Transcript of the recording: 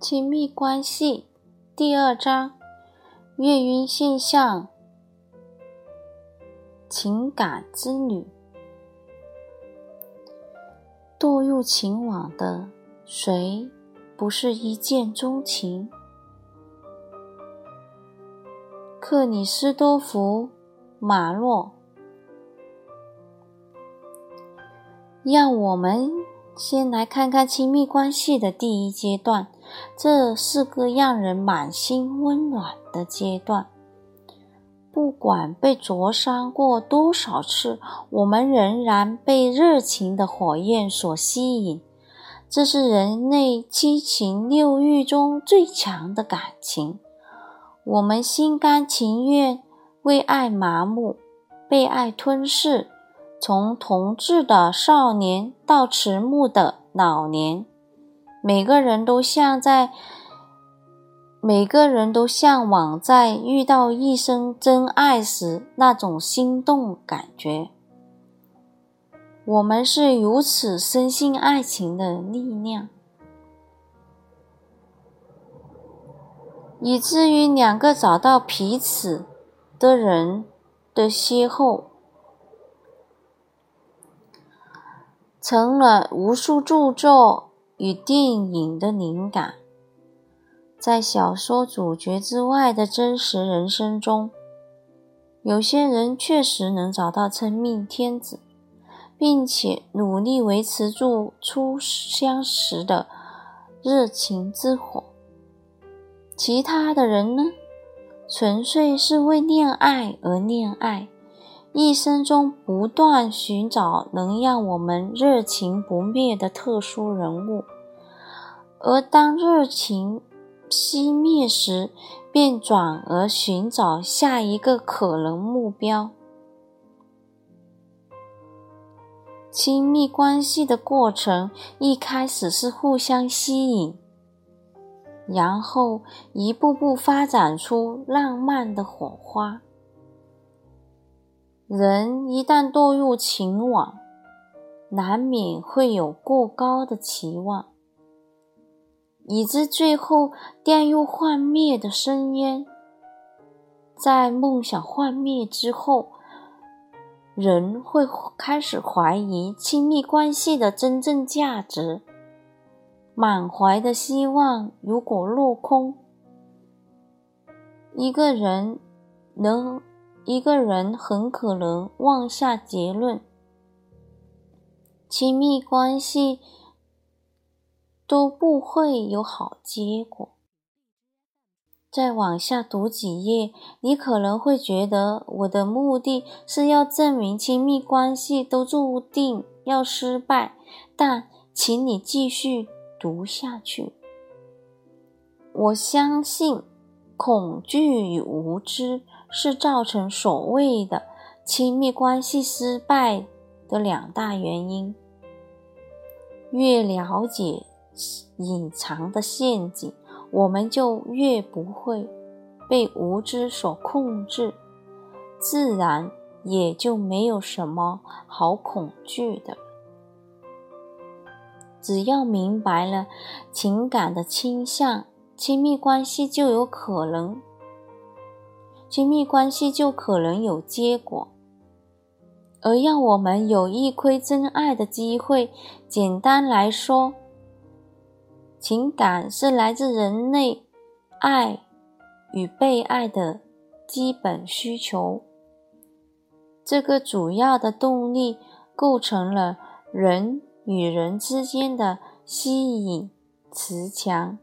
亲密关系第二章：月晕现象，情感之旅。堕入情网的谁不是一见钟情？克里斯多福·马洛。让我们先来看看亲密关系的第一阶段。这是个让人满心温暖的阶段。不管被灼伤过多少次，我们仍然被热情的火焰所吸引。这是人类七情六欲中最强的感情。我们心甘情愿为爱麻木，被爱吞噬。从童稚的少年到迟暮的老年。每个人都像在，每个人都向往在遇到一生真爱时那种心动感觉。我们是如此深信爱情的力量，以至于两个找到彼此的人的邂逅，成了无数著作。与电影的灵感，在小说主角之外的真实人生中，有些人确实能找到真命天子，并且努力维持住初相识的热情之火。其他的人呢，纯粹是为恋爱而恋爱，一生中不断寻找能让我们热情不灭的特殊人物。而当热情熄灭时，便转而寻找下一个可能目标。亲密关系的过程一开始是互相吸引，然后一步步发展出浪漫的火花。人一旦堕入情网，难免会有过高的期望。以致最后掉入幻灭的深渊。在梦想幻灭之后，人会开始怀疑亲密关系的真正价值，满怀的希望如果落空，一个人能，一个人很可能妄下结论：亲密关系。都不会有好结果。再往下读几页，你可能会觉得我的目的是要证明亲密关系都注定要失败，但请你继续读下去。我相信，恐惧与无知是造成所谓的亲密关系失败的两大原因。越了解。隐藏的陷阱，我们就越不会被无知所控制，自然也就没有什么好恐惧的。只要明白了情感的倾向，亲密关系就有可能，亲密关系就可能有结果，而让我们有一窥真爱的机会。简单来说。情感是来自人类爱与被爱的基本需求。这个主要的动力构成了人与人之间的吸引磁墙。